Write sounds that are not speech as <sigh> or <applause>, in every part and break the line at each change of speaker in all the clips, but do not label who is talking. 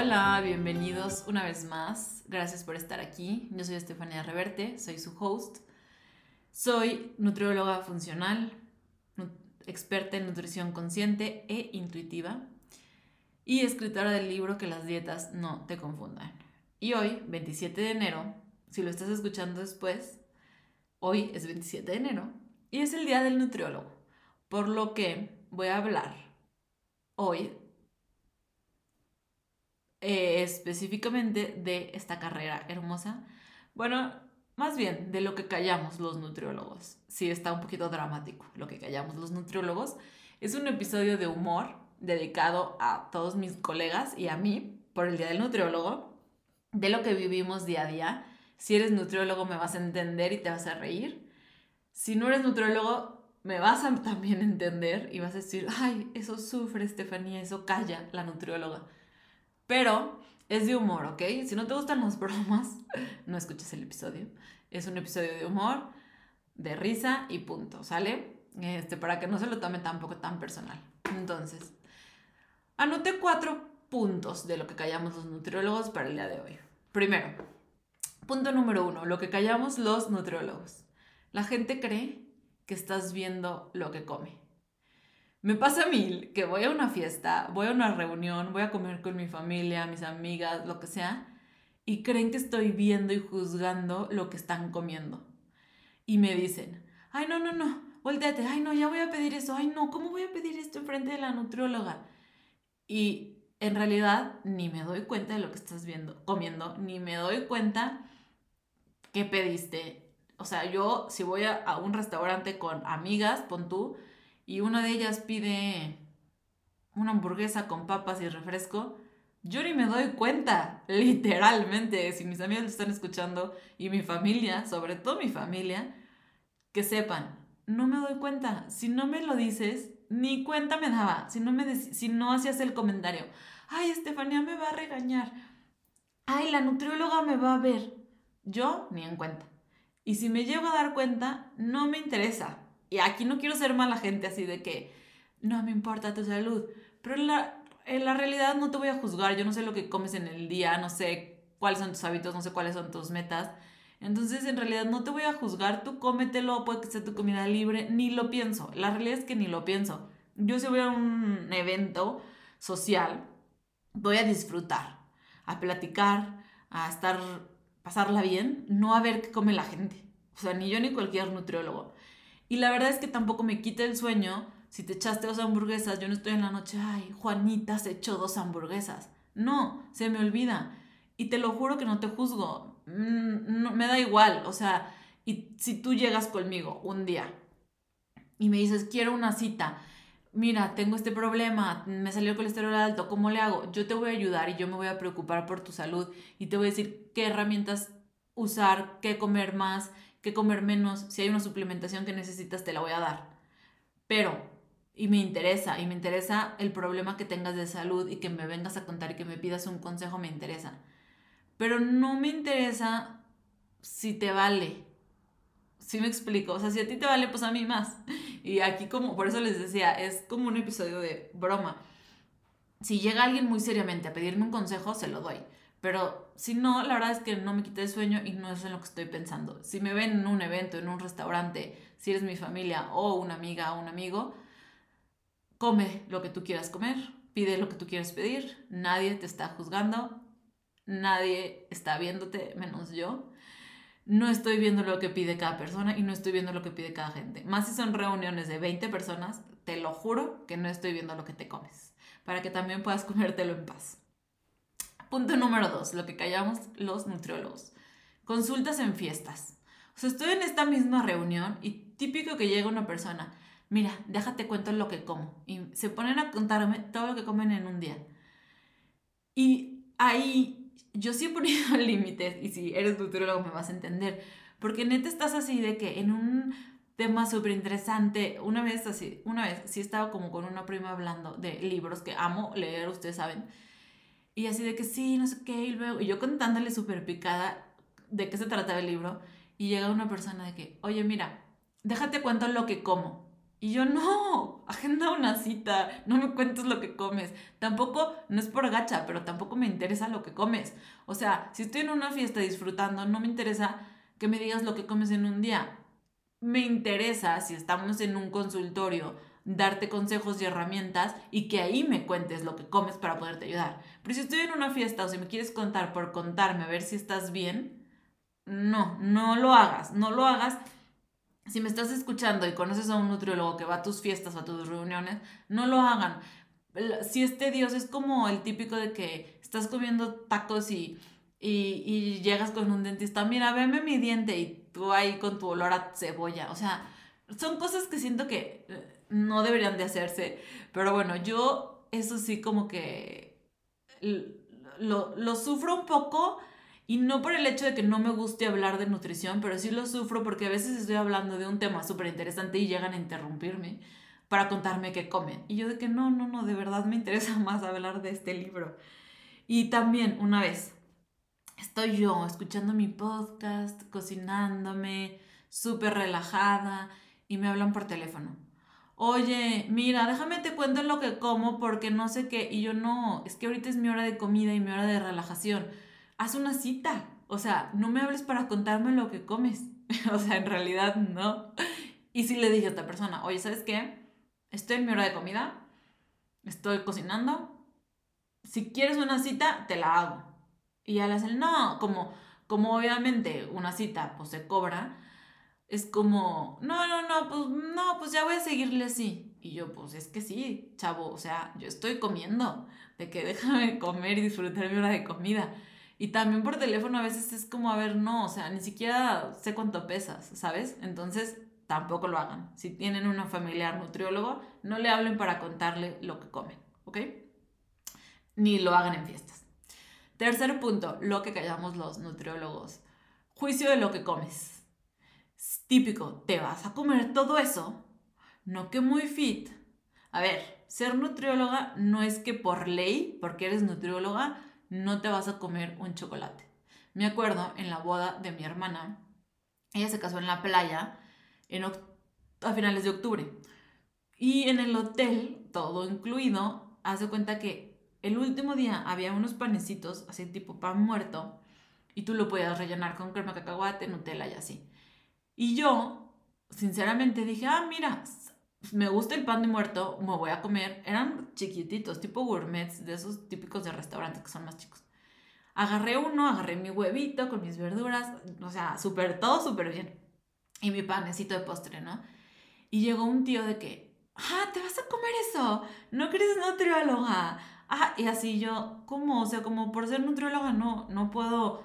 Hola, bienvenidos una vez más. Gracias por estar aquí. Yo soy Estefania Reverte, soy su host. Soy nutrióloga funcional, experta en nutrición consciente e intuitiva y escritora del libro Que las dietas no te confundan. Y hoy, 27 de enero, si lo estás escuchando después, hoy es 27 de enero y es el día del nutriólogo, por lo que voy a hablar hoy eh, específicamente de esta carrera hermosa. Bueno, más bien de lo que callamos los nutriólogos. Sí, está un poquito dramático lo que callamos los nutriólogos. Es un episodio de humor dedicado a todos mis colegas y a mí por el Día del Nutriólogo, de lo que vivimos día a día. Si eres nutriólogo me vas a entender y te vas a reír. Si no eres nutriólogo me vas a también entender y vas a decir, ay, eso sufre Estefanía, eso calla la nutrióloga. Pero es de humor, ¿ok? Si no te gustan las bromas, no escuches el episodio. Es un episodio de humor, de risa y punto, ¿sale? Este, para que no se lo tome tampoco tan personal. Entonces, anoté cuatro puntos de lo que callamos los nutriólogos para el día de hoy. Primero, punto número uno, lo que callamos los nutriólogos. La gente cree que estás viendo lo que come. Me pasa mí que voy a una fiesta, voy a una reunión, voy a comer con mi familia, mis amigas, lo que sea, y creen que estoy viendo y juzgando lo que están comiendo. Y me dicen, ay, no, no, no, volteate, ay, no, ya voy a pedir eso, ay, no, ¿cómo voy a pedir esto enfrente de la nutrióloga? Y en realidad ni me doy cuenta de lo que estás viendo, comiendo, ni me doy cuenta qué pediste. O sea, yo si voy a, a un restaurante con amigas, pon tú, y una de ellas pide una hamburguesa con papas y refresco, yo ni me doy cuenta, literalmente, si mis amigos lo están escuchando y mi familia, sobre todo mi familia, que sepan, no me doy cuenta. Si no me lo dices, ni cuenta me daba. Si no, me si no hacías el comentario, ay, Estefanía me va a regañar. Ay, la nutrióloga me va a ver. Yo ni en cuenta. Y si me llego a dar cuenta, no me interesa. Y aquí no quiero ser mala gente así de que no me importa tu salud, pero en la, en la realidad no te voy a juzgar, yo no sé lo que comes en el día, no sé cuáles son tus hábitos, no sé cuáles son tus metas. Entonces, en realidad no te voy a juzgar, tú cómetelo, puede que sea tu comida libre, ni lo pienso. La realidad es que ni lo pienso. Yo si voy a un evento social, voy a disfrutar, a platicar, a estar, pasarla bien, no a ver qué come la gente. O sea, ni yo ni cualquier nutriólogo. Y la verdad es que tampoco me quita el sueño si te echaste dos hamburguesas, yo no estoy en la noche, ay, Juanita se echó dos hamburguesas. No, se me olvida. Y te lo juro que no te juzgo. Mm, no, me da igual. O sea, y si tú llegas conmigo un día y me dices, quiero una cita, mira, tengo este problema, me salió el colesterol alto, ¿cómo le hago? Yo te voy a ayudar y yo me voy a preocupar por tu salud y te voy a decir qué herramientas usar, qué comer más, que comer menos, si hay una suplementación que necesitas, te la voy a dar. Pero, y me interesa, y me interesa el problema que tengas de salud y que me vengas a contar y que me pidas un consejo, me interesa. Pero no me interesa si te vale. Si me explico? O sea, si a ti te vale, pues a mí más. Y aquí como, por eso les decía, es como un episodio de broma. Si llega alguien muy seriamente a pedirme un consejo, se lo doy. Pero si no, la verdad es que no me quité el sueño y no es en lo que estoy pensando. Si me ven en un evento, en un restaurante, si eres mi familia o una amiga o un amigo, come lo que tú quieras comer, pide lo que tú quieras pedir, nadie te está juzgando, nadie está viéndote menos yo. No estoy viendo lo que pide cada persona y no estoy viendo lo que pide cada gente. Más si son reuniones de 20 personas, te lo juro que no estoy viendo lo que te comes, para que también puedas comértelo en paz. Punto número dos, lo que callamos los nutriólogos. Consultas en fiestas. O sea, estoy en esta misma reunión y típico que llega una persona, mira, déjate cuento lo que como. Y se ponen a contarme todo lo que comen en un día. Y ahí yo sí <laughs> he ponido límites y si eres nutriólogo me vas a entender. Porque neta estás así de que en un tema súper interesante, una vez así, una vez sí estaba como con una prima hablando de libros que amo leer, ustedes saben y así de que sí, no sé qué, y luego, y yo contándole súper picada de qué se trataba el libro, y llega una persona de que, oye, mira, déjate cuento lo que como. Y yo no, agenda una cita, no me cuentes lo que comes. Tampoco, no es por gacha, pero tampoco me interesa lo que comes. O sea, si estoy en una fiesta disfrutando, no me interesa que me digas lo que comes en un día. Me interesa, si estamos en un consultorio, darte consejos y herramientas y que ahí me cuentes lo que comes para poderte ayudar. Pero si estoy en una fiesta o si me quieres contar por contarme, a ver si estás bien, no, no lo hagas, no lo hagas si me estás escuchando y conoces a un nutriólogo que va a tus fiestas o a tus reuniones, no lo hagan. Si este Dios es como el típico de que estás comiendo tacos y, y, llegas con un dentista, mira, veme mi diente y tú ahí con tu olor a cebolla. O sea, son cosas que siento que eh, no deberían de hacerse. Pero bueno, yo eso sí como que lo, lo sufro un poco y no por el hecho de que no me guste hablar de nutrición, pero sí lo sufro porque a veces estoy hablando de un tema súper interesante y llegan a interrumpirme para contarme qué comen. Y yo de que no, no, no, de verdad me interesa <laughs> más hablar de este libro. Y también, una vez, estoy yo escuchando mi podcast, cocinándome, súper relajada, y me hablan por teléfono. Oye, mira, déjame te cuento lo que como porque no sé qué. Y yo no, es que ahorita es mi hora de comida y mi hora de relajación haz una cita. O sea, no me hables para contarme lo que comes. <laughs> o sea, en realidad no. Y si le dije a otra persona, oye, ¿sabes qué? Estoy en mi hora de comida, estoy cocinando. Si quieres una cita, te la hago. Y ya le hacen, no, como, como obviamente una cita pues se cobra, es como, no, no, no, pues no, pues ya voy a seguirle así. Y yo, pues es que sí, chavo, o sea, yo estoy comiendo, de que déjame comer y disfrutar mi hora de comida. Y también por teléfono a veces es como, a ver, no, o sea, ni siquiera sé cuánto pesas, ¿sabes? Entonces, tampoco lo hagan. Si tienen una familiar nutriólogo, no le hablen para contarle lo que comen, ¿ok? Ni lo hagan en fiestas. Tercer punto, lo que callamos los nutriólogos. Juicio de lo que comes. Típico, ¿te vas a comer todo eso? No que muy fit. A ver, ser nutrióloga no es que por ley, porque eres nutrióloga, no te vas a comer un chocolate. Me acuerdo en la boda de mi hermana, ella se casó en la playa en a finales de octubre. Y en el hotel, todo incluido, hace cuenta que el último día había unos panecitos, así tipo pan muerto, y tú lo podías rellenar con crema cacahuate, Nutella y así. Y yo, sinceramente, dije, ah, mira, me gusta el pan de muerto, me voy a comer. Eran chiquititos, tipo gourmets, de esos típicos de restaurantes que son más chicos. Agarré uno, agarré mi huevito con mis verduras, o sea, súper, todo súper bien. Y mi panecito de postre, ¿no? Y llegó un tío de que, ah, ¿te vas a comer eso? ¿No eres nutrióloga? Ah, y así yo, ¿cómo? O sea, como por ser nutrióloga no, no puedo...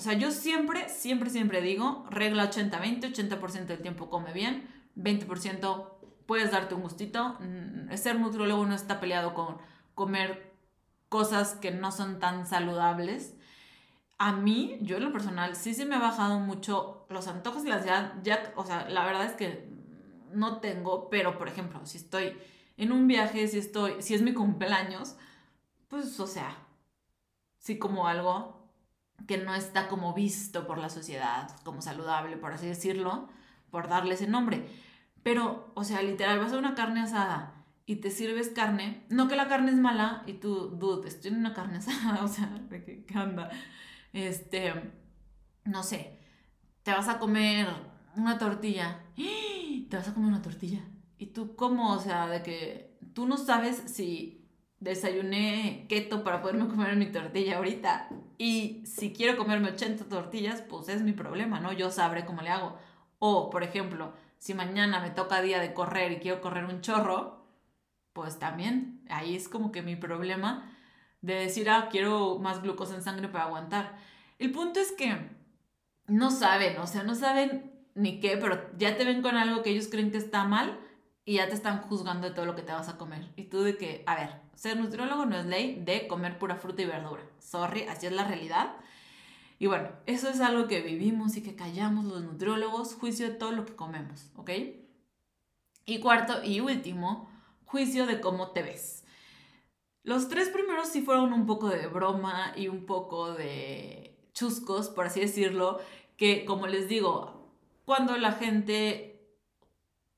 O sea, yo siempre, siempre, siempre digo, regla 80-20, 80%, del tiempo come bien, 20% puedes darte un gustito. Mm, ser nutriólogo no está peleado con comer cosas que no son tan saludables. A mí, yo en lo personal, sí se me ha bajado mucho los antojos y la ansiedad. Ya, o sea, la verdad es que no tengo, pero por ejemplo, si estoy en un viaje, si estoy, si es mi cumpleaños, pues, o sea, sí como algo que no está como visto por la sociedad, como saludable, por así decirlo, por darle ese nombre. Pero, o sea, literal, vas a una carne asada y te sirves carne, no que la carne es mala y tú, dude, estoy en una carne <laughs> asada, o sea, ¿de qué, qué anda? Este, no sé, te vas a comer una tortilla, te vas a comer una tortilla. Y tú, ¿cómo? O sea, de que tú no sabes si desayuné keto para poderme comer mi tortilla ahorita. Y si quiero comerme 80 tortillas, pues es mi problema, ¿no? Yo sabré cómo le hago. O, por ejemplo, si mañana me toca día de correr y quiero correr un chorro, pues también ahí es como que mi problema de decir, ah, quiero más glucosa en sangre para aguantar. El punto es que no saben, o sea, no saben ni qué, pero ya te ven con algo que ellos creen que está mal y ya te están juzgando de todo lo que te vas a comer. Y tú de que, a ver, ser nutriólogo no es ley de comer pura fruta y verdura. Sorry, así es la realidad. Y bueno, eso es algo que vivimos y que callamos los nutriólogos, juicio de todo lo que comemos, ¿ok? Y cuarto y último, juicio de cómo te ves. Los tres primeros sí fueron un poco de broma y un poco de chuscos, por así decirlo, que como les digo, cuando la gente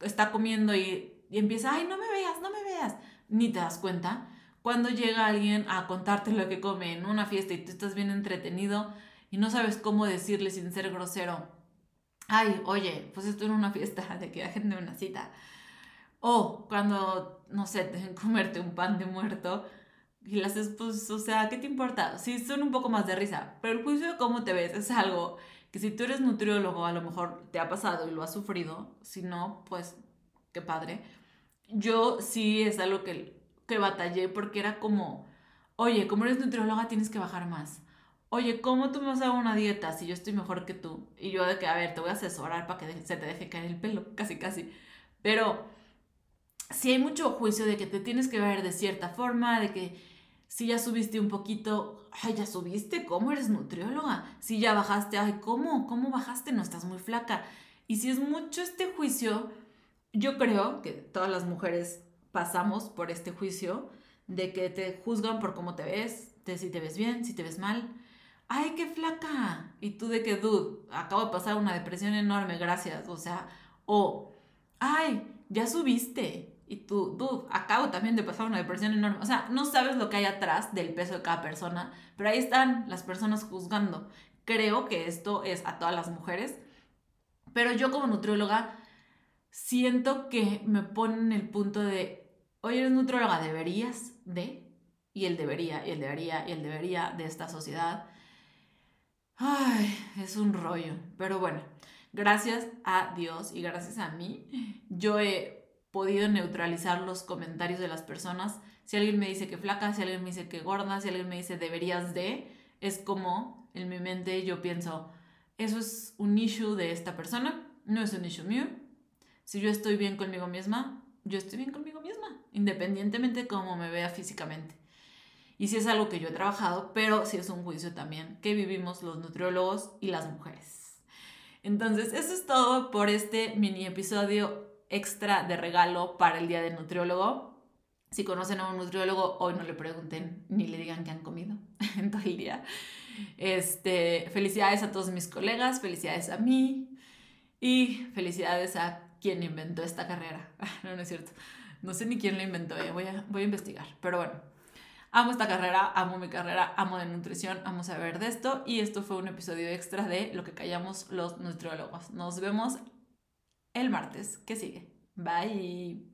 está comiendo y, y empieza, ay, no me veas, no me veas, ni te das cuenta. Cuando llega alguien a contarte lo que come en una fiesta y tú estás bien entretenido y no sabes cómo decirle sin ser grosero, ay, oye, pues estoy en una fiesta de que agende una cita. O cuando, no sé, te dejen comerte un pan de muerto y las haces, pues, o sea, ¿qué te importa? Sí, son un poco más de risa, pero el juicio de cómo te ves es algo que si tú eres nutriólogo a lo mejor te ha pasado y lo has sufrido, si no, pues, qué padre. Yo sí es algo que, que batallé porque era como, oye, como eres nutrióloga tienes que bajar más. Oye, ¿cómo tú me vas a dar una dieta si yo estoy mejor que tú? Y yo de que, a ver, te voy a asesorar para que se te deje caer el pelo, <laughs> casi, casi. Pero si hay mucho juicio de que te tienes que ver de cierta forma, de que si ya subiste un poquito, ay, ya subiste, ¿cómo eres nutrióloga? Si ya bajaste, ay, ¿cómo? ¿Cómo bajaste? No estás muy flaca. Y si es mucho este juicio, yo creo que todas las mujeres pasamos por este juicio de que te juzgan por cómo te ves, de si te ves bien, si te ves mal. Ay, qué flaca. Y tú de que, dude, acabo de pasar una depresión enorme, gracias. O sea, o, ay, ya subiste y tú, dude, acabo también de pasar una depresión enorme. O sea, no sabes lo que hay atrás del peso de cada persona, pero ahí están las personas juzgando. Creo que esto es a todas las mujeres, pero yo como nutrióloga siento que me ponen el punto de, oye, eres nutrióloga, deberías de, y el debería, y el debería, y el debería de esta sociedad. Ay, es un rollo, pero bueno, gracias a Dios y gracias a mí, yo he podido neutralizar los comentarios de las personas. Si alguien me dice que flaca, si alguien me dice que gorda, si alguien me dice deberías de, es como en mi mente yo pienso, eso es un issue de esta persona, no es un issue mío. Si yo estoy bien conmigo misma, yo estoy bien conmigo misma, independientemente de cómo me vea físicamente. Y si es algo que yo he trabajado, pero si es un juicio también que vivimos los nutriólogos y las mujeres. Entonces, eso es todo por este mini episodio extra de regalo para el día del nutriólogo. Si conocen a un nutriólogo, hoy no le pregunten ni le digan que han comido <laughs> en todo el día. Este, felicidades a todos mis colegas, felicidades a mí y felicidades a quien inventó esta carrera. <laughs> No, no es cierto. No sé ni quién la inventó, eh. voy, a, voy a investigar. Pero bueno, amo esta carrera, amo mi carrera, amo de nutrición, amo saber de esto. Y esto fue un episodio extra de lo que callamos los nutriólogos. Nos vemos el martes que sigue. Bye.